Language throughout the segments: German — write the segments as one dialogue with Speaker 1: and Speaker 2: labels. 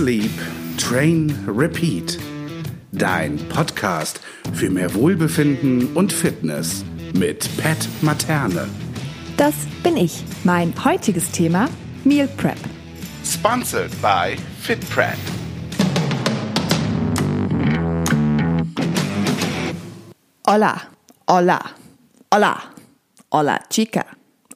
Speaker 1: Sleep, Train, Repeat. Dein Podcast für mehr Wohlbefinden und Fitness mit Pat Materne.
Speaker 2: Das bin ich. Mein heutiges Thema Meal Prep.
Speaker 1: Sponsored by FitPrep.
Speaker 2: Hola, hola, hola, hola, chica.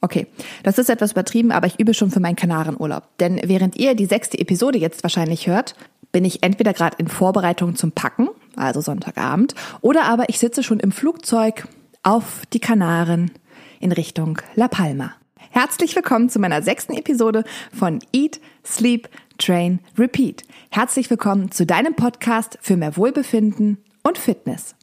Speaker 2: Okay, das ist etwas übertrieben, aber ich übe schon für meinen Kanarenurlaub. Denn während ihr die sechste Episode jetzt wahrscheinlich hört, bin ich entweder gerade in Vorbereitung zum Packen, also Sonntagabend, oder aber ich sitze schon im Flugzeug auf die Kanaren in Richtung La Palma. Herzlich willkommen zu meiner sechsten Episode von Eat, Sleep, Train, Repeat. Herzlich willkommen zu deinem Podcast für mehr Wohlbefinden und Fitness.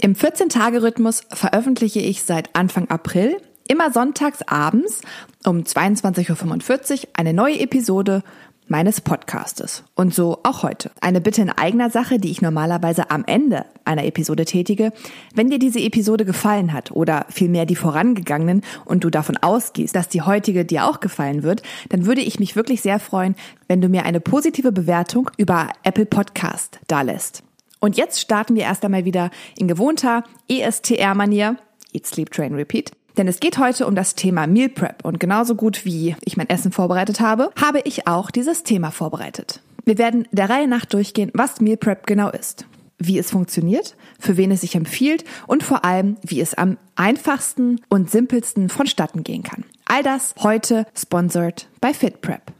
Speaker 2: Im 14-Tage-Rhythmus veröffentliche ich seit Anfang April immer sonntags abends um 22.45 Uhr eine neue Episode meines Podcastes. Und so auch heute. Eine Bitte in eigener Sache, die ich normalerweise am Ende einer Episode tätige. Wenn dir diese Episode gefallen hat oder vielmehr die vorangegangenen und du davon ausgehst, dass die heutige dir auch gefallen wird, dann würde ich mich wirklich sehr freuen, wenn du mir eine positive Bewertung über Apple Podcast dalässt. Und jetzt starten wir erst einmal wieder in gewohnter ESTR-Manier, Eat, Sleep, Train, Repeat. Denn es geht heute um das Thema Meal Prep und genauso gut wie ich mein Essen vorbereitet habe, habe ich auch dieses Thema vorbereitet. Wir werden der Reihe nach durchgehen, was Meal Prep genau ist, wie es funktioniert, für wen es sich empfiehlt und vor allem, wie es am einfachsten und simpelsten vonstatten gehen kann. All das heute sponsored bei FitPrep.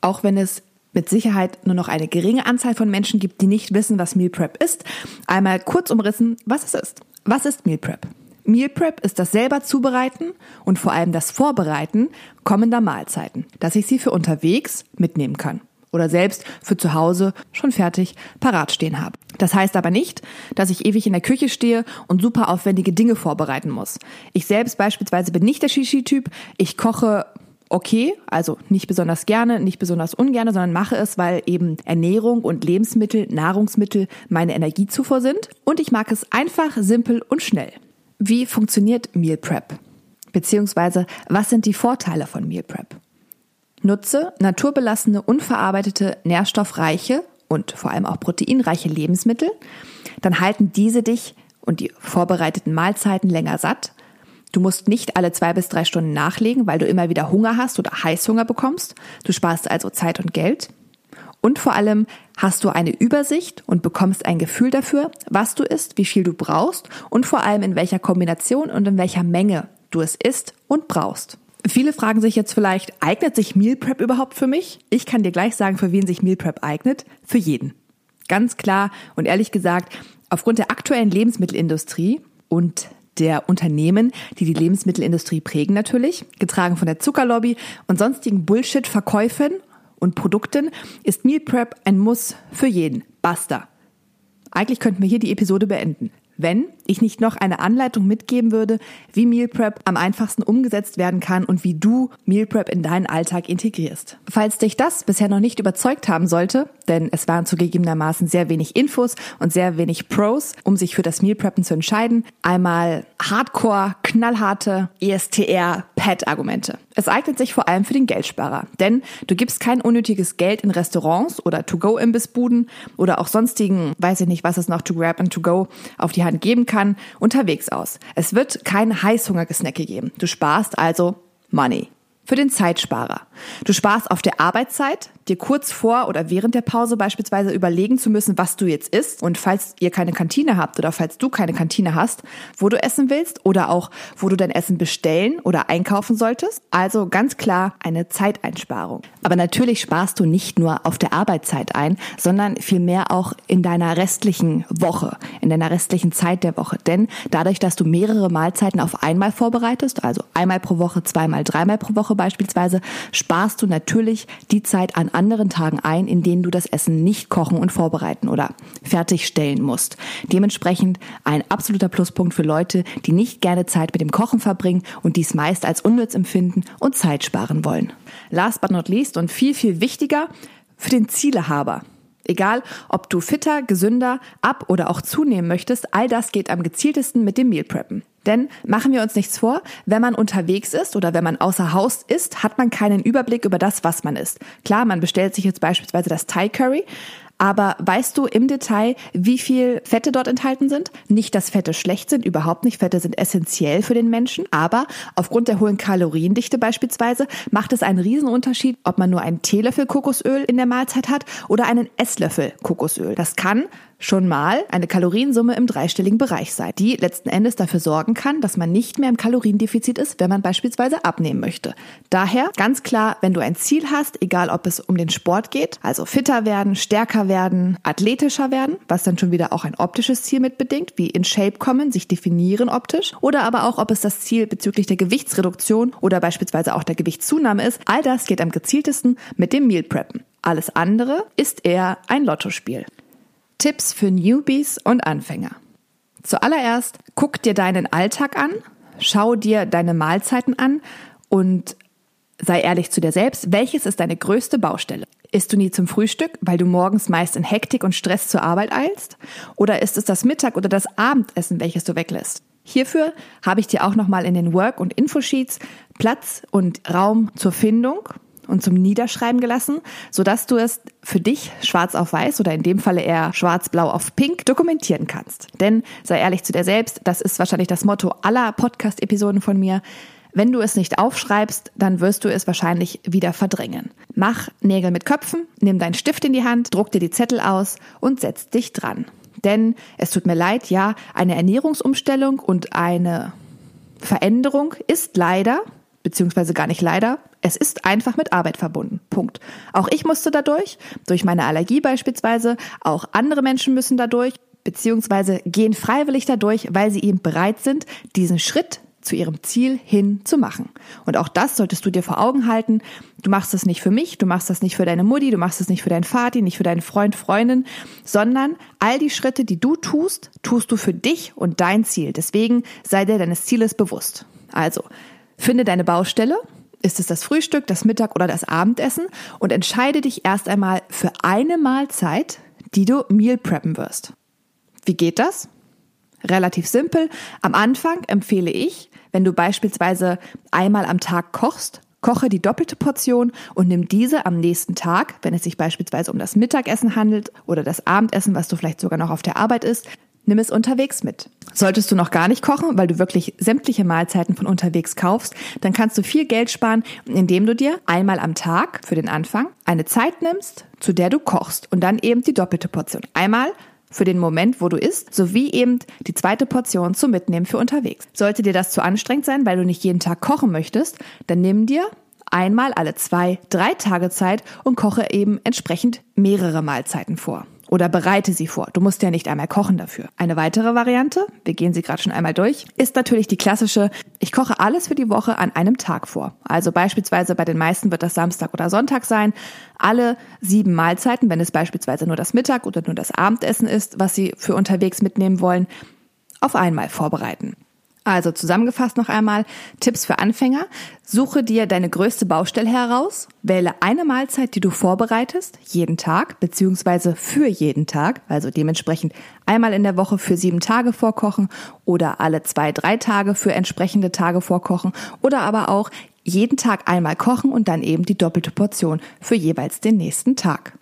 Speaker 2: Auch wenn es mit Sicherheit nur noch eine geringe Anzahl von Menschen gibt, die nicht wissen, was Meal Prep ist. Einmal kurz umrissen, was es ist. Was ist Meal Prep? Meal Prep ist das selber Zubereiten und vor allem das Vorbereiten kommender Mahlzeiten, dass ich sie für unterwegs mitnehmen kann oder selbst für zu Hause schon fertig parat stehen habe. Das heißt aber nicht, dass ich ewig in der Küche stehe und super aufwendige Dinge vorbereiten muss. Ich selbst beispielsweise bin nicht der Shishi-Typ. Ich koche okay, also nicht besonders gerne, nicht besonders ungerne, sondern mache es, weil eben Ernährung und Lebensmittel, Nahrungsmittel meine Energiezufuhr sind. Und ich mag es einfach, simpel und schnell. Wie funktioniert Meal Prep? Beziehungsweise, was sind die Vorteile von Meal Prep? Nutze naturbelassene, unverarbeitete, nährstoffreiche und vor allem auch proteinreiche Lebensmittel. Dann halten diese dich und die vorbereiteten Mahlzeiten länger satt Du musst nicht alle zwei bis drei Stunden nachlegen, weil du immer wieder Hunger hast oder Heißhunger bekommst. Du sparst also Zeit und Geld. Und vor allem hast du eine Übersicht und bekommst ein Gefühl dafür, was du isst, wie viel du brauchst und vor allem in welcher Kombination und in welcher Menge du es isst und brauchst. Viele fragen sich jetzt vielleicht, eignet sich Meal Prep überhaupt für mich? Ich kann dir gleich sagen, für wen sich Meal Prep eignet. Für jeden. Ganz klar und ehrlich gesagt, aufgrund der aktuellen Lebensmittelindustrie und der Unternehmen, die die Lebensmittelindustrie prägen natürlich, getragen von der Zuckerlobby und sonstigen Bullshit-Verkäufen und Produkten, ist Meal Prep ein Muss für jeden. Basta. Eigentlich könnten wir hier die Episode beenden wenn ich nicht noch eine Anleitung mitgeben würde, wie Meal Prep am einfachsten umgesetzt werden kann und wie du Meal Prep in deinen Alltag integrierst. Falls dich das bisher noch nicht überzeugt haben sollte, denn es waren zugegebenermaßen sehr wenig Infos und sehr wenig Pros, um sich für das Meal Preppen zu entscheiden, einmal Hardcore, knallharte ESTR-Pad-Argumente. Es eignet sich vor allem für den Geldsparer, denn du gibst kein unnötiges Geld in Restaurants oder To-Go-Imbissbuden oder auch sonstigen, weiß ich nicht, was es noch to grab and to go auf die Hand geben kann, unterwegs aus. Es wird kein Heißhungergesnacke geben. Du sparst also Money für den Zeitsparer. Du sparst auf der Arbeitszeit, dir kurz vor oder während der Pause beispielsweise überlegen zu müssen, was du jetzt isst und falls ihr keine Kantine habt oder falls du keine Kantine hast, wo du essen willst oder auch wo du dein Essen bestellen oder einkaufen solltest. Also ganz klar eine Zeiteinsparung. Aber natürlich sparst du nicht nur auf der Arbeitszeit ein, sondern vielmehr auch in deiner restlichen Woche, in deiner restlichen Zeit der Woche. Denn dadurch, dass du mehrere Mahlzeiten auf einmal vorbereitest, also einmal pro Woche, zweimal, dreimal pro Woche beispielsweise, sparst du natürlich die Zeit an anderen Tagen ein, in denen du das Essen nicht kochen und vorbereiten oder fertigstellen musst. Dementsprechend ein absoluter Pluspunkt für Leute, die nicht gerne Zeit mit dem Kochen verbringen und dies meist als unnütz empfinden und Zeit sparen wollen. Last but not least und viel, viel wichtiger für den Zielehaber. Egal, ob du fitter, gesünder, ab oder auch zunehmen möchtest, all das geht am gezieltesten mit dem Meal Preppen. Denn machen wir uns nichts vor, wenn man unterwegs ist oder wenn man außer Haus ist, hat man keinen Überblick über das, was man isst. Klar, man bestellt sich jetzt beispielsweise das Thai Curry, aber weißt du im Detail, wie viel Fette dort enthalten sind? Nicht, dass Fette schlecht sind, überhaupt nicht. Fette sind essentiell für den Menschen, aber aufgrund der hohen Kaloriendichte beispielsweise macht es einen Riesenunterschied, ob man nur einen Teelöffel Kokosöl in der Mahlzeit hat oder einen Esslöffel Kokosöl. Das kann schon mal eine Kaloriensumme im dreistelligen Bereich sein, die letzten Endes dafür sorgen kann, dass man nicht mehr im Kaloriendefizit ist, wenn man beispielsweise abnehmen möchte. Daher ganz klar, wenn du ein Ziel hast, egal ob es um den Sport geht, also fitter werden, stärker werden, athletischer werden, was dann schon wieder auch ein optisches Ziel mitbedingt, wie in Shape kommen, sich definieren optisch, oder aber auch, ob es das Ziel bezüglich der Gewichtsreduktion oder beispielsweise auch der Gewichtszunahme ist, all das geht am gezieltesten mit dem Meal Preppen. Alles andere ist eher ein Lottospiel. Tipps für Newbies und Anfänger. Zuallererst guck dir deinen Alltag an, schau dir deine Mahlzeiten an und sei ehrlich zu dir selbst, welches ist deine größte Baustelle? Isst du nie zum Frühstück, weil du morgens meist in Hektik und Stress zur Arbeit eilst? Oder ist es das Mittag- oder das Abendessen, welches du weglässt? Hierfür habe ich dir auch nochmal in den Work- und Infosheets Platz und Raum zur Findung und zum Niederschreiben gelassen, sodass du es für dich schwarz auf weiß oder in dem Falle eher schwarz-blau auf pink dokumentieren kannst. Denn sei ehrlich zu dir selbst, das ist wahrscheinlich das Motto aller Podcast-Episoden von mir. Wenn du es nicht aufschreibst, dann wirst du es wahrscheinlich wieder verdrängen. Mach Nägel mit Köpfen, nimm deinen Stift in die Hand, druck dir die Zettel aus und setz dich dran. Denn es tut mir leid, ja, eine Ernährungsumstellung und eine Veränderung ist leider beziehungsweise gar nicht leider. Es ist einfach mit Arbeit verbunden. Punkt. Auch ich musste dadurch, durch meine Allergie beispielsweise, auch andere Menschen müssen dadurch, beziehungsweise gehen freiwillig dadurch, weil sie eben bereit sind, diesen Schritt zu ihrem Ziel hin zu machen. Und auch das solltest du dir vor Augen halten. Du machst das nicht für mich, du machst das nicht für deine Mutti, du machst das nicht für deinen Vati, nicht für deinen Freund, Freundin, sondern all die Schritte, die du tust, tust du für dich und dein Ziel. Deswegen sei dir deines Zieles bewusst. Also, Finde deine Baustelle. Ist es das Frühstück, das Mittag oder das Abendessen? Und entscheide dich erst einmal für eine Mahlzeit, die du Meal preppen wirst. Wie geht das? Relativ simpel. Am Anfang empfehle ich, wenn du beispielsweise einmal am Tag kochst, koche die doppelte Portion und nimm diese am nächsten Tag, wenn es sich beispielsweise um das Mittagessen handelt oder das Abendessen, was du vielleicht sogar noch auf der Arbeit isst, Nimm es unterwegs mit. Solltest du noch gar nicht kochen, weil du wirklich sämtliche Mahlzeiten von unterwegs kaufst, dann kannst du viel Geld sparen, indem du dir einmal am Tag für den Anfang eine Zeit nimmst, zu der du kochst und dann eben die doppelte Portion. Einmal für den Moment, wo du isst, sowie eben die zweite Portion zum Mitnehmen für unterwegs. Sollte dir das zu anstrengend sein, weil du nicht jeden Tag kochen möchtest, dann nimm dir einmal alle zwei, drei Tage Zeit und koche eben entsprechend mehrere Mahlzeiten vor oder bereite sie vor. Du musst ja nicht einmal kochen dafür. Eine weitere Variante, wir gehen sie gerade schon einmal durch, ist natürlich die klassische, ich koche alles für die Woche an einem Tag vor. Also beispielsweise bei den meisten wird das Samstag oder Sonntag sein. Alle sieben Mahlzeiten, wenn es beispielsweise nur das Mittag oder nur das Abendessen ist, was sie für unterwegs mitnehmen wollen, auf einmal vorbereiten. Also zusammengefasst noch einmal Tipps für Anfänger. Suche dir deine größte Baustelle heraus, wähle eine Mahlzeit, die du vorbereitest, jeden Tag, beziehungsweise für jeden Tag, also dementsprechend einmal in der Woche für sieben Tage vorkochen oder alle zwei, drei Tage für entsprechende Tage vorkochen oder aber auch jeden Tag einmal kochen und dann eben die doppelte Portion für jeweils den nächsten Tag.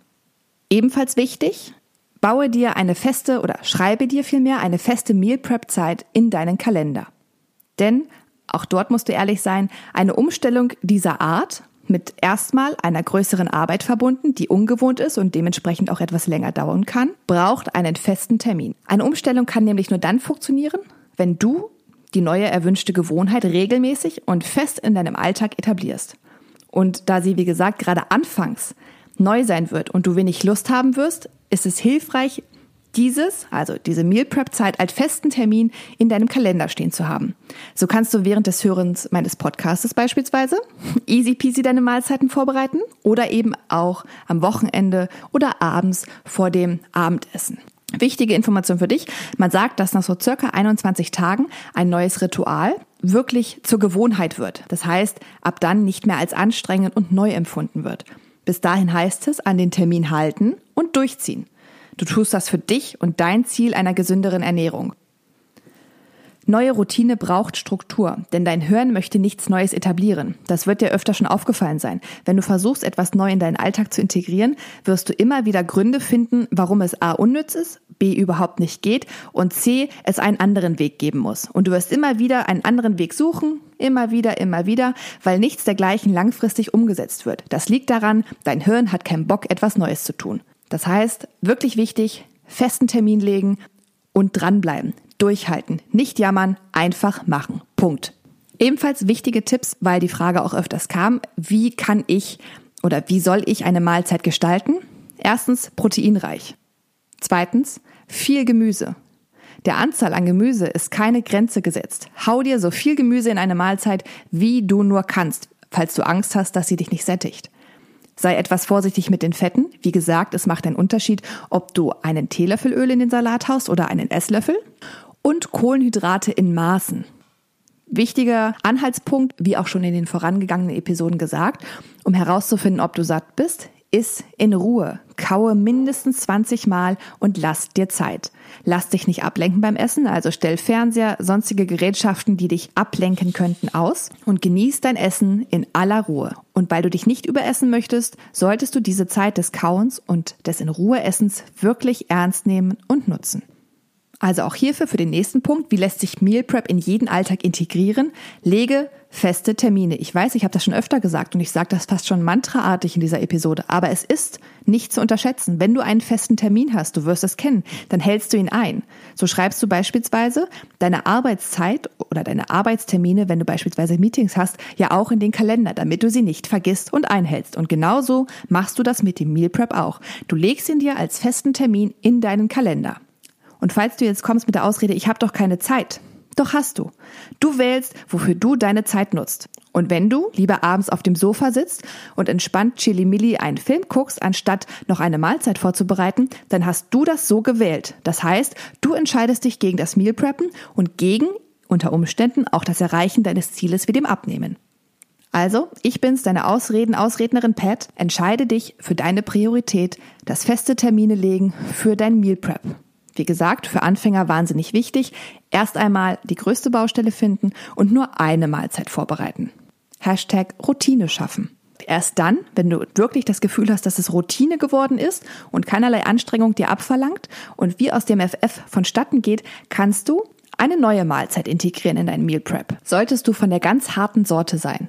Speaker 2: Ebenfalls wichtig, baue dir eine feste oder schreibe dir vielmehr eine feste Meal Prep Zeit in deinen Kalender. Denn, auch dort musst du ehrlich sein, eine Umstellung dieser Art mit erstmal einer größeren Arbeit verbunden, die ungewohnt ist und dementsprechend auch etwas länger dauern kann, braucht einen festen Termin. Eine Umstellung kann nämlich nur dann funktionieren, wenn du die neue erwünschte Gewohnheit regelmäßig und fest in deinem Alltag etablierst. Und da sie, wie gesagt, gerade anfangs neu sein wird und du wenig Lust haben wirst, ist es hilfreich, dieses, also diese Meal Prep Zeit als festen Termin in deinem Kalender stehen zu haben. So kannst du während des Hörens meines Podcastes beispielsweise easy peasy deine Mahlzeiten vorbereiten oder eben auch am Wochenende oder abends vor dem Abendessen. Wichtige Information für dich. Man sagt, dass nach so circa 21 Tagen ein neues Ritual wirklich zur Gewohnheit wird. Das heißt, ab dann nicht mehr als anstrengend und neu empfunden wird. Bis dahin heißt es, an den Termin halten und durchziehen. Du tust das für dich und dein Ziel einer gesünderen Ernährung. Neue Routine braucht Struktur, denn dein Hirn möchte nichts Neues etablieren. Das wird dir öfter schon aufgefallen sein. Wenn du versuchst, etwas neu in deinen Alltag zu integrieren, wirst du immer wieder Gründe finden, warum es A unnütz ist, B überhaupt nicht geht und C es einen anderen Weg geben muss. Und du wirst immer wieder einen anderen Weg suchen, immer wieder, immer wieder, weil nichts dergleichen langfristig umgesetzt wird. Das liegt daran, dein Hirn hat keinen Bock, etwas Neues zu tun. Das heißt, wirklich wichtig, festen Termin legen und dranbleiben durchhalten, nicht jammern, einfach machen. Punkt. Ebenfalls wichtige Tipps, weil die Frage auch öfters kam, wie kann ich oder wie soll ich eine Mahlzeit gestalten? Erstens proteinreich. Zweitens viel Gemüse. Der Anzahl an Gemüse ist keine Grenze gesetzt. Hau dir so viel Gemüse in eine Mahlzeit, wie du nur kannst, falls du Angst hast, dass sie dich nicht sättigt. Sei etwas vorsichtig mit den Fetten. Wie gesagt, es macht einen Unterschied, ob du einen Teelöffel Öl in den Salat haust oder einen Esslöffel und Kohlenhydrate in Maßen. Wichtiger Anhaltspunkt, wie auch schon in den vorangegangenen Episoden gesagt, um herauszufinden, ob du satt bist, ist in Ruhe. Kaue mindestens 20 Mal und lass dir Zeit. Lass dich nicht ablenken beim Essen, also stell Fernseher, sonstige Gerätschaften, die dich ablenken könnten, aus und genieß dein Essen in aller Ruhe. Und weil du dich nicht überessen möchtest, solltest du diese Zeit des Kauens und des in Ruhe Essens wirklich ernst nehmen und nutzen. Also auch hierfür für den nächsten Punkt, wie lässt sich Meal Prep in jeden Alltag integrieren? Lege feste Termine. Ich weiß, ich habe das schon öfter gesagt und ich sage das fast schon mantraartig in dieser Episode, aber es ist nicht zu unterschätzen. Wenn du einen festen Termin hast, du wirst es kennen, dann hältst du ihn ein. So schreibst du beispielsweise deine Arbeitszeit oder deine Arbeitstermine, wenn du beispielsweise Meetings hast, ja auch in den Kalender, damit du sie nicht vergisst und einhältst. Und genauso machst du das mit dem Meal Prep auch. Du legst ihn dir als festen Termin in deinen Kalender. Und falls du jetzt kommst mit der Ausrede, ich habe doch keine Zeit, doch hast du. Du wählst, wofür du deine Zeit nutzt. Und wenn du lieber abends auf dem Sofa sitzt und entspannt Chili-Milli einen Film guckst, anstatt noch eine Mahlzeit vorzubereiten, dann hast du das so gewählt. Das heißt, du entscheidest dich gegen das Meal Preppen und gegen unter Umständen auch das Erreichen deines Zieles wie dem Abnehmen. Also, ich bin's, deine Ausreden, Ausrednerin Pat. Entscheide dich für deine Priorität, das feste Termine legen für dein Meal Prep. Wie gesagt, für Anfänger wahnsinnig wichtig. Erst einmal die größte Baustelle finden und nur eine Mahlzeit vorbereiten. Hashtag Routine schaffen. Erst dann, wenn du wirklich das Gefühl hast, dass es Routine geworden ist und keinerlei Anstrengung dir abverlangt und wie aus dem FF vonstatten geht, kannst du eine neue Mahlzeit integrieren in dein Meal Prep. Solltest du von der ganz harten Sorte sein,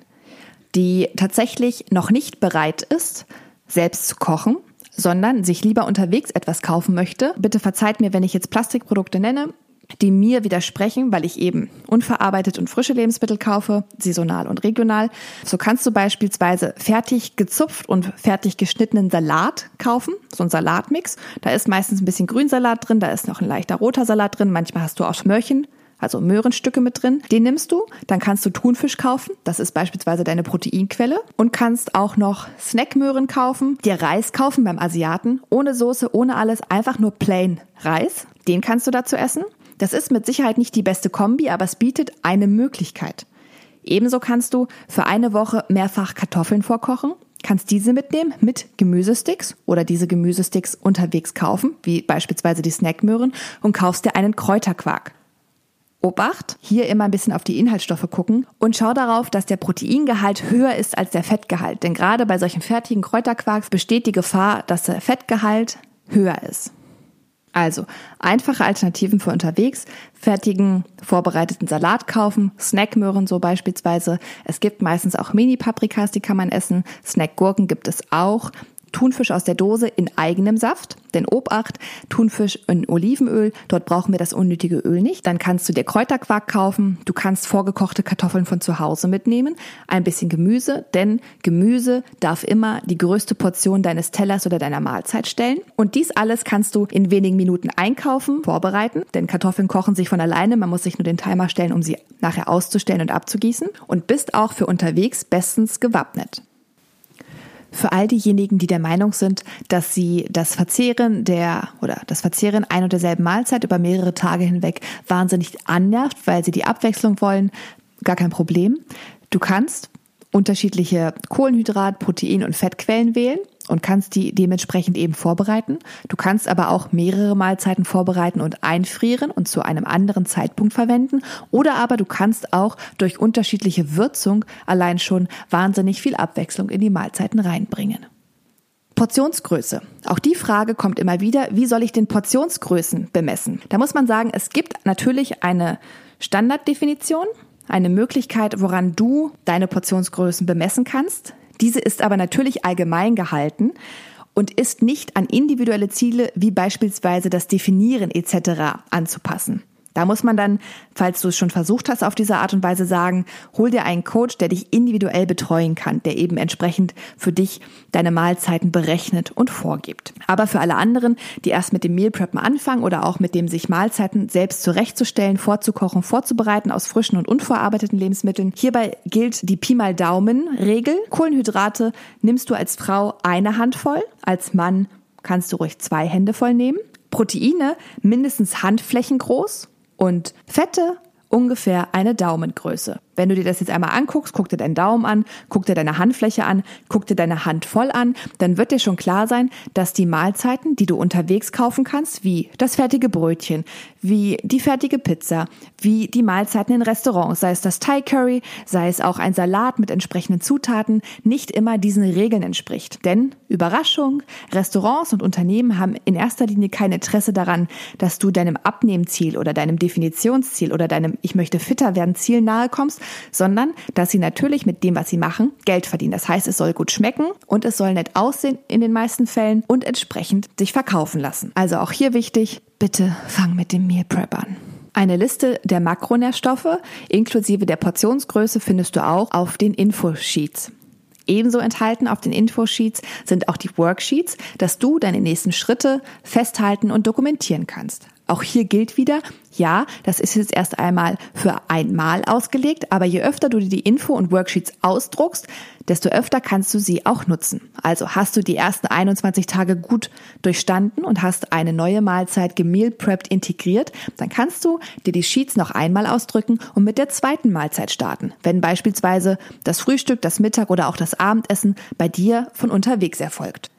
Speaker 2: die tatsächlich noch nicht bereit ist, selbst zu kochen, sondern sich lieber unterwegs etwas kaufen möchte, bitte verzeiht mir, wenn ich jetzt Plastikprodukte nenne, die mir widersprechen, weil ich eben unverarbeitet und frische Lebensmittel kaufe, saisonal und regional. So kannst du beispielsweise fertig gezupft und fertig geschnittenen Salat kaufen, so ein Salatmix. Da ist meistens ein bisschen Grünsalat drin, da ist noch ein leichter roter Salat drin, manchmal hast du auch Möhrchen also Möhrenstücke mit drin. Den nimmst du, dann kannst du Thunfisch kaufen, das ist beispielsweise deine Proteinquelle und kannst auch noch Snackmöhren kaufen, dir Reis kaufen beim Asiaten, ohne Soße, ohne alles, einfach nur plain Reis. Den kannst du dazu essen. Das ist mit Sicherheit nicht die beste Kombi, aber es bietet eine Möglichkeit. Ebenso kannst du für eine Woche mehrfach Kartoffeln vorkochen, kannst diese mitnehmen mit Gemüsesticks oder diese Gemüsesticks unterwegs kaufen, wie beispielsweise die Snackmöhren und kaufst dir einen Kräuterquark. Obacht, hier immer ein bisschen auf die Inhaltsstoffe gucken und schau darauf, dass der Proteingehalt höher ist als der Fettgehalt. Denn gerade bei solchen fertigen Kräuterquarks besteht die Gefahr, dass der Fettgehalt höher ist. Also einfache Alternativen für unterwegs, fertigen vorbereiteten Salat kaufen, Snackmöhren so beispielsweise. Es gibt meistens auch Mini-Paprikas, die kann man essen. Snackgurken gibt es auch. Thunfisch aus der Dose in eigenem Saft. Denn Obacht, Thunfisch in Olivenöl, dort brauchen wir das unnötige Öl nicht. Dann kannst du dir Kräuterquark kaufen. Du kannst vorgekochte Kartoffeln von zu Hause mitnehmen. Ein bisschen Gemüse, denn Gemüse darf immer die größte Portion deines Tellers oder deiner Mahlzeit stellen. Und dies alles kannst du in wenigen Minuten einkaufen, vorbereiten. Denn Kartoffeln kochen sich von alleine. Man muss sich nur den Timer stellen, um sie nachher auszustellen und abzugießen. Und bist auch für unterwegs bestens gewappnet. Für all diejenigen, die der Meinung sind, dass sie das Verzehren der oder das Verzehren ein und derselben Mahlzeit über mehrere Tage hinweg wahnsinnig annervt, weil sie die Abwechslung wollen, gar kein Problem. Du kannst unterschiedliche Kohlenhydrat, Protein und Fettquellen wählen. Und kannst die dementsprechend eben vorbereiten. Du kannst aber auch mehrere Mahlzeiten vorbereiten und einfrieren und zu einem anderen Zeitpunkt verwenden. Oder aber du kannst auch durch unterschiedliche Würzung allein schon wahnsinnig viel Abwechslung in die Mahlzeiten reinbringen. Portionsgröße. Auch die Frage kommt immer wieder, wie soll ich den Portionsgrößen bemessen? Da muss man sagen, es gibt natürlich eine Standarddefinition, eine Möglichkeit, woran du deine Portionsgrößen bemessen kannst. Diese ist aber natürlich allgemein gehalten und ist nicht an individuelle Ziele wie beispielsweise das Definieren etc. anzupassen. Da muss man dann, falls du es schon versucht hast, auf diese Art und Weise sagen, hol dir einen Coach, der dich individuell betreuen kann, der eben entsprechend für dich deine Mahlzeiten berechnet und vorgibt. Aber für alle anderen, die erst mit dem Meal Preppen anfangen oder auch mit dem sich Mahlzeiten selbst zurechtzustellen, vorzukochen, vorzubereiten aus frischen und unverarbeiteten Lebensmitteln, hierbei gilt die Pi mal Daumen Regel. Kohlenhydrate nimmst du als Frau eine Handvoll, als Mann kannst du ruhig zwei Hände voll nehmen. Proteine mindestens Handflächen groß, und Fette ungefähr eine Daumengröße. Wenn du dir das jetzt einmal anguckst, guck dir deinen Daumen an, guck dir deine Handfläche an, guck dir deine Hand voll an, dann wird dir schon klar sein, dass die Mahlzeiten, die du unterwegs kaufen kannst, wie das fertige Brötchen, wie die fertige Pizza, wie die Mahlzeiten in Restaurants, sei es das Thai Curry, sei es auch ein Salat mit entsprechenden Zutaten, nicht immer diesen Regeln entspricht. Denn Überraschung, Restaurants und Unternehmen haben in erster Linie kein Interesse daran, dass du deinem Abnehmziel oder deinem Definitionsziel oder deinem Ich möchte fitter werden Ziel nahe kommst, sondern dass sie natürlich mit dem, was sie machen, Geld verdienen. Das heißt, es soll gut schmecken und es soll nett aussehen in den meisten Fällen und entsprechend sich verkaufen lassen. Also auch hier wichtig, bitte fang mit dem Meal Prep an. Eine Liste der Makronährstoffe inklusive der Portionsgröße findest du auch auf den Infosheets. Ebenso enthalten auf den Infosheets sind auch die Worksheets, dass du deine nächsten Schritte festhalten und dokumentieren kannst. Auch hier gilt wieder, ja, das ist jetzt erst einmal für einmal ausgelegt, aber je öfter du dir die Info und Worksheets ausdruckst, desto öfter kannst du sie auch nutzen. Also hast du die ersten 21 Tage gut durchstanden und hast eine neue Mahlzeit gemeal prepped integriert, dann kannst du dir die Sheets noch einmal ausdrücken und mit der zweiten Mahlzeit starten, wenn beispielsweise das Frühstück, das Mittag oder auch das Abendessen bei dir von unterwegs erfolgt.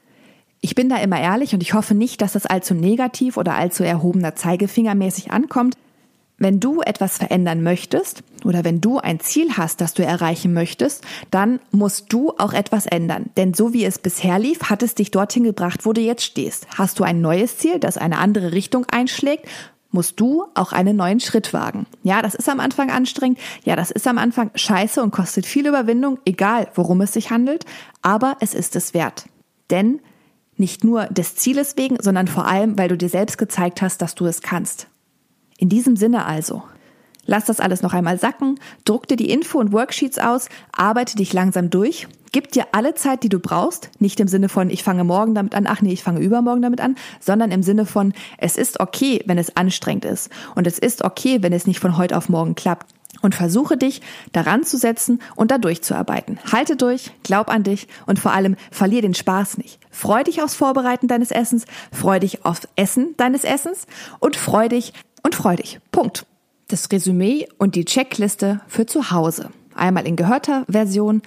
Speaker 2: Ich bin da immer ehrlich und ich hoffe nicht, dass das allzu negativ oder allzu erhobener Zeigefinger mäßig ankommt. Wenn du etwas verändern möchtest oder wenn du ein Ziel hast, das du erreichen möchtest, dann musst du auch etwas ändern. Denn so wie es bisher lief, hat es dich dorthin gebracht, wo du jetzt stehst. Hast du ein neues Ziel, das eine andere Richtung einschlägt, musst du auch einen neuen Schritt wagen. Ja, das ist am Anfang anstrengend. Ja, das ist am Anfang scheiße und kostet viel Überwindung, egal worum es sich handelt. Aber es ist es wert. Denn nicht nur des Zieles wegen, sondern vor allem, weil du dir selbst gezeigt hast, dass du es kannst. In diesem Sinne also. Lass das alles noch einmal sacken, druck dir die Info und Worksheets aus, arbeite dich langsam durch, gib dir alle Zeit, die du brauchst, nicht im Sinne von, ich fange morgen damit an, ach nee, ich fange übermorgen damit an, sondern im Sinne von, es ist okay, wenn es anstrengend ist und es ist okay, wenn es nicht von heute auf morgen klappt und versuche dich daran zu setzen und da durchzuarbeiten. Halte durch, glaub an dich und vor allem verlier den Spaß nicht. Freu dich aufs Vorbereiten deines Essens, freu dich aufs Essen deines Essens und freu dich und freu dich. Punkt. Das Resümee und die Checkliste für zu Hause. Einmal in gehörter Version,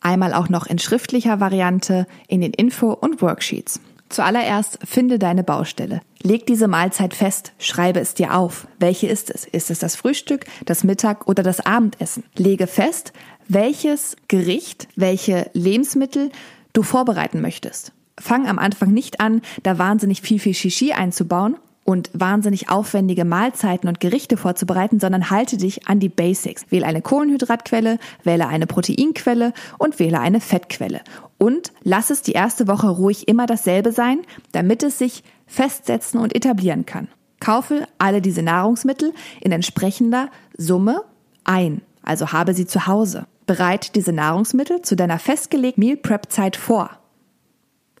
Speaker 2: einmal auch noch in schriftlicher Variante in den Info- und Worksheets. Zuallererst finde deine Baustelle. Leg diese Mahlzeit fest, schreibe es dir auf. Welche ist es? Ist es das Frühstück, das Mittag oder das Abendessen? Lege fest, welches Gericht, welche Lebensmittel du vorbereiten möchtest. Fang am Anfang nicht an, da wahnsinnig viel, viel Shishi einzubauen, und wahnsinnig aufwendige Mahlzeiten und Gerichte vorzubereiten, sondern halte dich an die Basics. Wähle eine Kohlenhydratquelle, wähle eine Proteinquelle und wähle eine Fettquelle. Und lass es die erste Woche ruhig immer dasselbe sein, damit es sich festsetzen und etablieren kann. Kaufe alle diese Nahrungsmittel in entsprechender Summe ein, also habe sie zu Hause. Bereite diese Nahrungsmittel zu deiner festgelegten Meal Prep Zeit vor.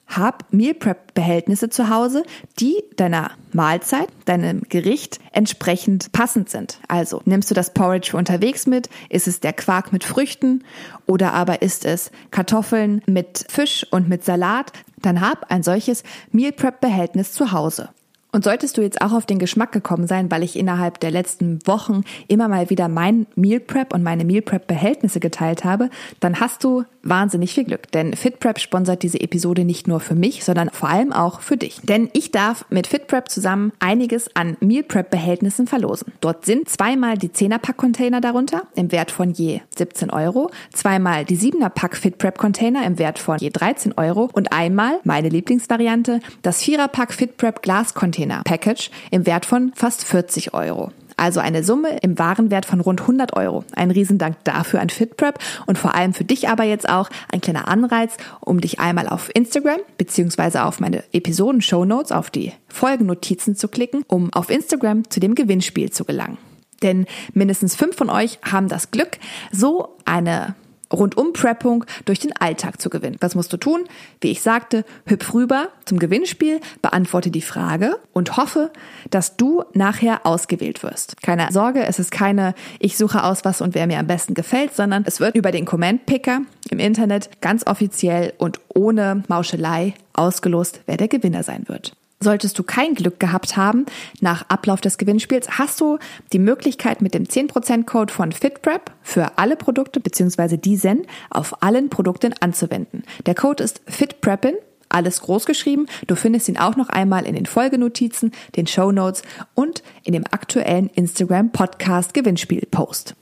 Speaker 2: Hab Meal Prep Behältnisse zu Hause, die deiner Mahlzeit, deinem Gericht entsprechend passend sind. Also nimmst du das Porridge für unterwegs mit? Ist es der Quark mit Früchten? Oder aber ist es Kartoffeln mit Fisch und mit Salat? Dann hab ein solches Meal Prep Behältnis zu Hause. Und solltest du jetzt auch auf den Geschmack gekommen sein, weil ich innerhalb der letzten Wochen immer mal wieder mein Meal Prep und meine Meal Prep Behältnisse geteilt habe, dann hast du wahnsinnig viel Glück. Denn Fit Prep sponsert diese Episode nicht nur für mich, sondern vor allem auch für dich. Denn ich darf mit Fit Prep zusammen einiges an Meal Prep Behältnissen verlosen. Dort sind zweimal die 10er Pack Container darunter im Wert von je 17 Euro, zweimal die 7er Pack Fit Prep Container im Wert von je 13 Euro und einmal meine Lieblingsvariante, das 4er Pack Fit Prep Glas Container Container Package im Wert von fast 40 Euro. Also eine Summe im Warenwert von rund 100 Euro. Ein Riesendank dafür an FitPrep und vor allem für dich aber jetzt auch ein kleiner Anreiz, um dich einmal auf Instagram beziehungsweise auf meine Episoden Show Notes auf die Folgennotizen zu klicken, um auf Instagram zu dem Gewinnspiel zu gelangen. Denn mindestens fünf von euch haben das Glück, so eine Rundum-Preppung durch den Alltag zu gewinnen. Was musst du tun? Wie ich sagte, hüpf rüber zum Gewinnspiel, beantworte die Frage und hoffe, dass du nachher ausgewählt wirst. Keine Sorge, es ist keine, ich suche aus, was und wer mir am besten gefällt, sondern es wird über den Comment-Picker im Internet ganz offiziell und ohne Mauschelei ausgelost, wer der Gewinner sein wird. Solltest du kein Glück gehabt haben, nach Ablauf des Gewinnspiels hast du die Möglichkeit mit dem 10% Code von FitPrep für alle Produkte bzw. diesen auf allen Produkten anzuwenden. Der Code ist FitPreppin, alles groß geschrieben. Du findest ihn auch noch einmal in den Folgenotizen, den Show Notes und in dem aktuellen Instagram Podcast Gewinnspiel Post.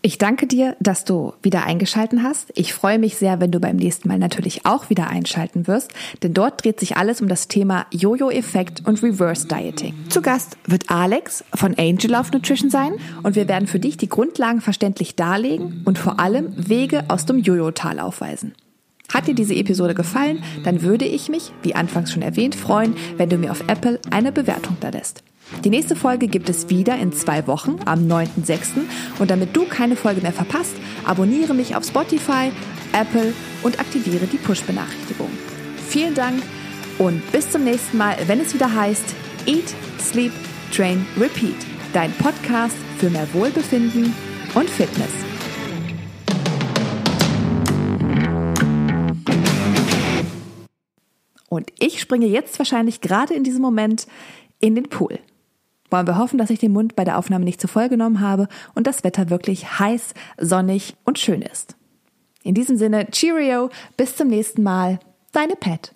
Speaker 2: Ich danke dir, dass du wieder eingeschalten hast. Ich freue mich sehr, wenn du beim nächsten Mal natürlich auch wieder einschalten wirst, denn dort dreht sich alles um das Thema Jojo-Effekt und Reverse Dieting. Zu Gast wird Alex von Angel of Nutrition sein und wir werden für dich die Grundlagen verständlich darlegen und vor allem Wege aus dem Jojo-Tal aufweisen. Hat dir diese Episode gefallen, dann würde ich mich, wie anfangs schon erwähnt, freuen, wenn du mir auf Apple eine Bewertung da lässt. Die nächste Folge gibt es wieder in zwei Wochen am 9.6. Und damit du keine Folge mehr verpasst, abonniere mich auf Spotify, Apple und aktiviere die Push-Benachrichtigung. Vielen Dank und bis zum nächsten Mal, wenn es wieder heißt Eat, Sleep, Train, Repeat. Dein Podcast für mehr Wohlbefinden und Fitness. Und ich springe jetzt wahrscheinlich gerade in diesem Moment in den Pool. Wollen wir hoffen, dass ich den Mund bei der Aufnahme nicht zu voll genommen habe und das Wetter wirklich heiß, sonnig und schön ist. In diesem Sinne, Cheerio, bis zum nächsten Mal, deine Pat.